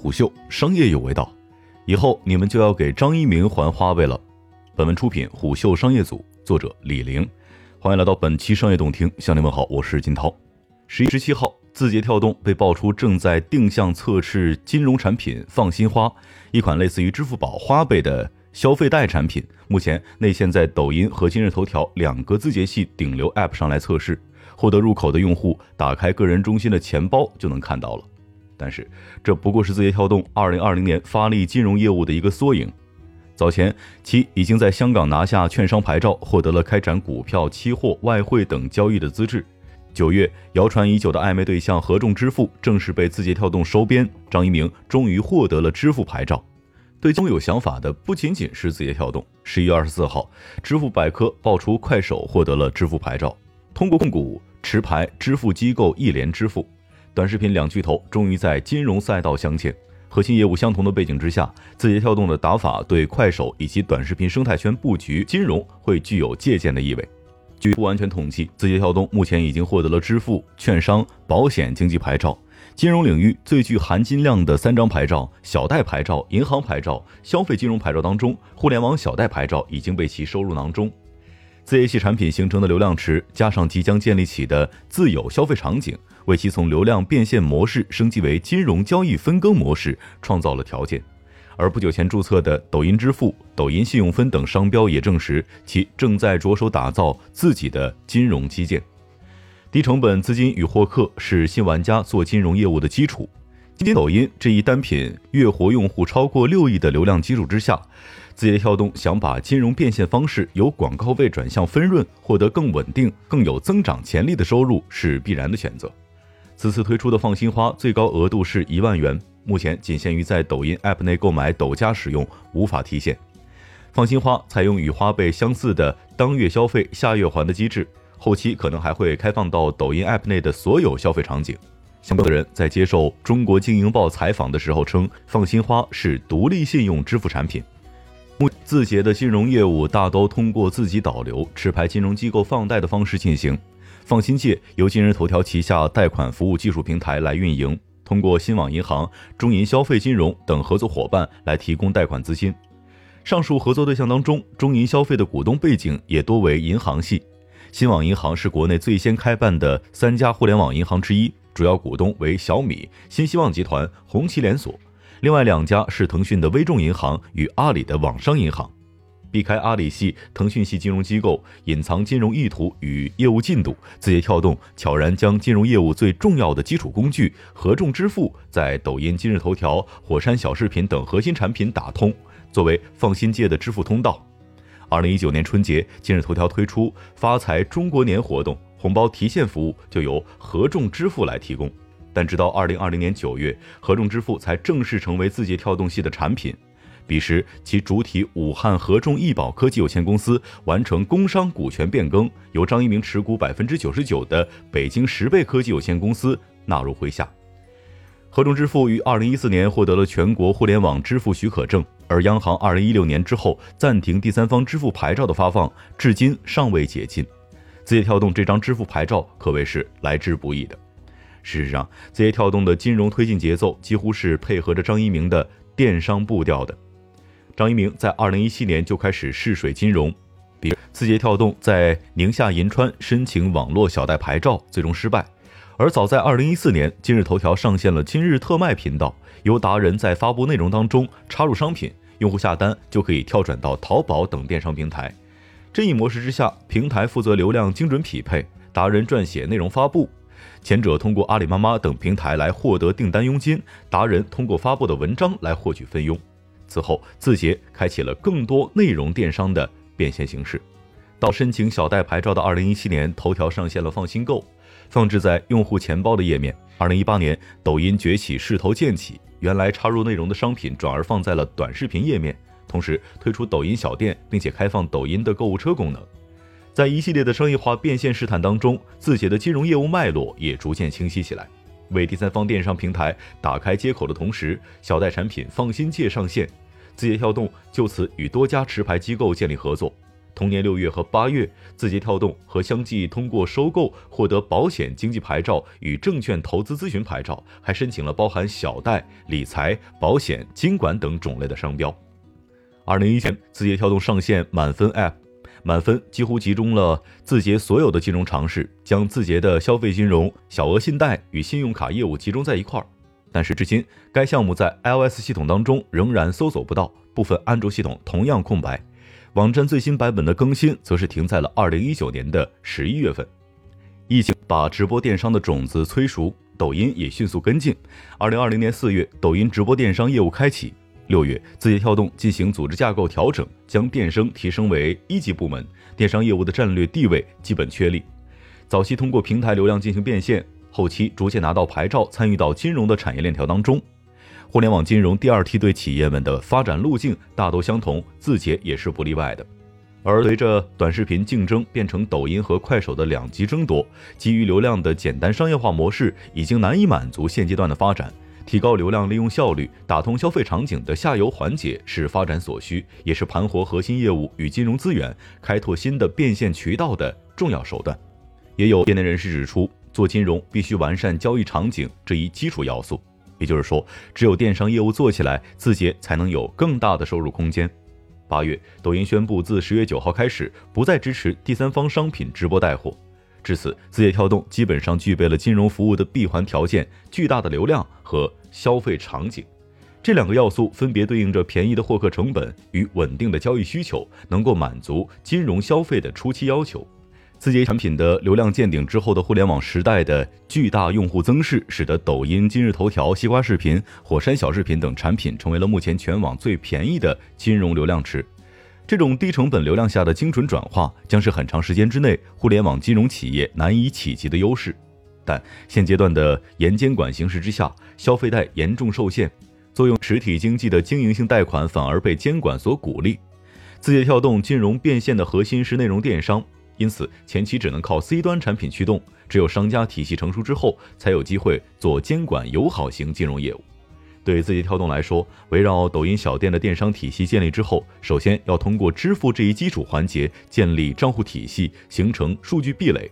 虎嗅商业有味道，以后你们就要给张一鸣还花呗了。本文出品虎嗅商业组，作者李玲。欢迎来到本期商业动听，向您问好，我是金涛。十一十七号，字节跳动被爆出正在定向测试金融产品“放心花”，一款类似于支付宝花呗的消费贷产品，目前内线在抖音和今日头条两个字节系顶流 App 上来测试，获得入口的用户打开个人中心的钱包就能看到了。但是，这不过是字节跳动2020年发力金融业务的一个缩影。早前，其已经在香港拿下券商牌照，获得了开展股票、期货、外汇等交易的资质。九月，谣传已久的暧昧对象合众支付正式被字节跳动收编，张一鸣终于获得了支付牌照。对中有想法的不仅仅是字节跳动。十一月二十四号，支付百科爆出快手获得了支付牌照，通过控股持牌支付机构一联支付。短视频两巨头终于在金融赛道相见，核心业务相同的背景之下，字节跳动的打法对快手以及短视频生态圈布局金融会具有借鉴的意味。据不完全统计，字节跳动目前已经获得了支付、券商、保险经纪牌照，金融领域最具含金量的三张牌照——小贷牌照、银行牌照、消费金融牌照当中，互联网小贷牌照已经被其收入囊中。字节系产品形成的流量池，加上即将建立起的自有消费场景。为其从流量变现模式升级为金融交易分羹模式创造了条件，而不久前注册的抖音支付、抖音信用分等商标也证实其正在着手打造自己的金融基建。低成本资金与获客是新玩家做金融业务的基础。今天抖音这一单品月活用户超过六亿的流量基础之下，字节跳动想把金融变现方式由广告位转向分润，获得更稳定、更有增长潜力的收入是必然的选择。此次推出的放心花最高额度是一万元，目前仅限于在抖音 App 内购买抖加使用，无法提现。放心花采用与花呗相似的当月消费下月还的机制，后期可能还会开放到抖音 App 内的所有消费场景。相关的人在接受中国经营报采访的时候称，放心花是独立信用支付产品。目字节的金融业务大都通过自己导流、持牌金融机构放贷的方式进行。放心借由今日头条旗下贷款服务技术平台来运营，通过新网银行、中银消费金融等合作伙伴来提供贷款资金。上述合作对象当中，中银消费的股东背景也多为银行系。新网银行是国内最先开办的三家互联网银行之一，主要股东为小米、新希望集团、红旗连锁。另外两家是腾讯的微众银行与阿里的网商银行。避开阿里系、腾讯系金融机构隐藏金融意图与业务进度，字节跳动悄然将金融业务最重要的基础工具合众支付在抖音、今日头条、火山小视频等核心产品打通，作为放心借的支付通道。二零一九年春节，今日头条推出发财中国年活动，红包提现服务就由合众支付来提供，但直到二零二零年九月，合众支付才正式成为字节跳动系的产品。彼时，其主体武汉合众易宝科技有限公司完成工商股权变更，由张一鸣持股百分之九十九的北京十倍科技有限公司纳入麾下。合众支付于二零一四年获得了全国互联网支付许可证，而央行二零一六年之后暂停第三方支付牌照的发放，至今尚未解禁。字节跳动这张支付牌照可谓是来之不易的。事实上，字节跳动的金融推进节奏几乎是配合着张一鸣的电商步调的。张一鸣在二零一七年就开始试水金融，比如字节跳动在宁夏银川申请网络小贷牌照，最终失败。而早在二零一四年，今日头条上线了今日特卖频道，由达人在发布内容当中插入商品，用户下单就可以跳转到淘宝等电商平台。这一模式之下，平台负责流量精准匹配，达人撰写内容发布，前者通过阿里妈妈等平台来获得订单佣金，达人通过发布的文章来获取分佣。此后，字节开启了更多内容电商的变现形式。到申请小贷牌照的二零一七年，头条上线了放心购，放置在用户钱包的页面。二零一八年，抖音崛起势头渐起，原来插入内容的商品转而放在了短视频页面，同时推出抖音小店，并且开放抖音的购物车功能。在一系列的商业化变现试探当中，字节的金融业务脉络也逐渐清晰起来。为第三方电商平台打开接口的同时，小贷产品放心借上线，字节跳动就此与多家持牌机构建立合作。同年六月和八月，字节跳动和相继通过收购获得保险经纪牌照与证券投资咨询牌照，还申请了包含小贷、理财、保险、经管等种类的商标。二零一七年，字节跳动上线满分 App，满分几乎集中了字节所有的金融尝试，将字节的消费金融、小额信贷与信用卡业务集中在一块儿。但是至今，该项目在 iOS 系统当中仍然搜索不到，部分安卓系统同样空白。网站最新版本的更新则是停在了二零一九年的十一月份。疫情把直播电商的种子催熟，抖音也迅速跟进。二零二零年四月，抖音直播电商业务开启。六月，字节跳动进行组织架构调整，将电商提升为一级部门，电商业务的战略地位基本确立。早期通过平台流量进行变现，后期逐渐拿到牌照，参与到金融的产业链条当中。互联网金融第二梯队企业们的发展路径大都相同，字节也是不例外的。而随着短视频竞争变成抖音和快手的两极争夺，基于流量的简单商业化模式已经难以满足现阶段的发展。提高流量利用效率，打通消费场景的下游环节是发展所需，也是盘活核心业务与金融资源、开拓新的变现渠道的重要手段。也有业内人士指出，做金融必须完善交易场景这一基础要素。也就是说，只有电商业务做起来，字节才能有更大的收入空间。八月，抖音宣布自十月九号开始不再支持第三方商品直播带货，至此，字节跳动基本上具备了金融服务的闭环条件：巨大的流量和消费场景。这两个要素分别对应着便宜的获客成本与稳定的交易需求，能够满足金融消费的初期要求。字节产品的流量见顶之后的互联网时代的巨大用户增势，使得抖音、今日头条、西瓜视频、火山小视频等产品成为了目前全网最便宜的金融流量池。这种低成本流量下的精准转化，将是很长时间之内互联网金融企业难以企及的优势。但现阶段的严监管形势之下，消费贷严重受限，作用实体经济的经营性贷款反而被监管所鼓励。字节跳动金融变现的核心是内容电商。因此，前期只能靠 C 端产品驱动，只有商家体系成熟之后，才有机会做监管友好型金融业务。对字节跳动来说，围绕抖音小店的电商体系建立之后，首先要通过支付这一基础环节建立账户体系，形成数据壁垒。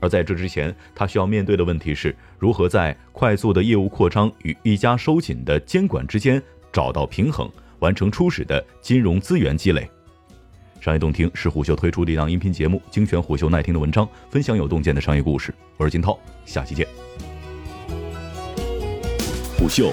而在这之前，他需要面对的问题是如何在快速的业务扩张与一家收紧的监管之间找到平衡，完成初始的金融资源积累。商业洞听是虎嗅推出的一档音频节目，精选虎嗅耐听的文章，分享有洞见的商业故事。我是金涛，下期见。虎嗅，